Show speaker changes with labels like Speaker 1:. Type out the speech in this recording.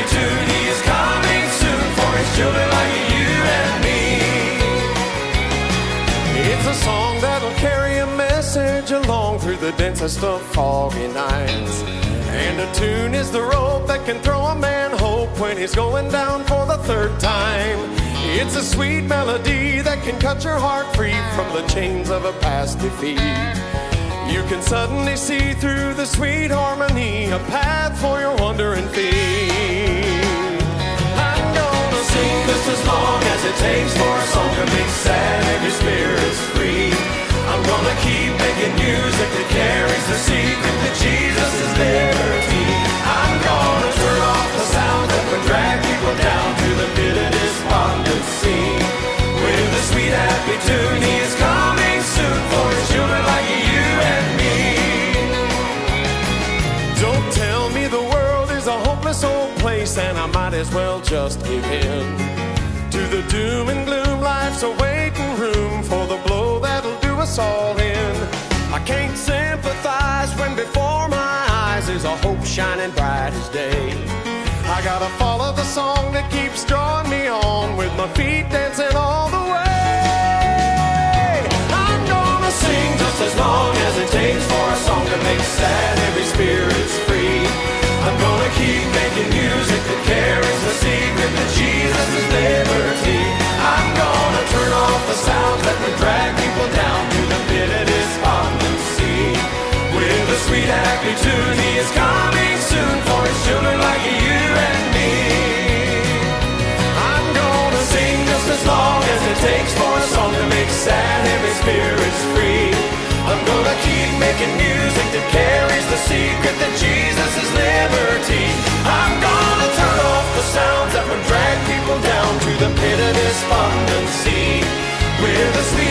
Speaker 1: is coming soon for children like you and me. It's a song that'll carry a message along through the densest of foggy nights. And a tune is the rope that can throw a man hope when he's going down for the third time. It's a sweet melody that can cut your heart free from the chains of a past defeat. You can suddenly see through the sweet harmony a path for your wandering feet. Sad every spirit's free. I'm gonna keep making music that carries the secret that Jesus is liberty. I'm gonna turn off the sound that would drag people down to the pit of despondency. With a sweet happy tune, he is coming soon for his children like you and me. Don't tell me the world is a hopeless old place and I might as well just give in to the doom and gloom. Life's a waiting room for the blow that'll do us all in. I can't sympathize when before my eyes is a hope shining bright as day. I gotta follow the song that keeps drawing me on with my feet dancing all the way. Takes for a song to make sad every spirit's free. I'm gonna keep making music that carries the secret that Jesus is liberty. I'm gonna turn off the sounds that would drag people down to the pit of despondency. With a sweet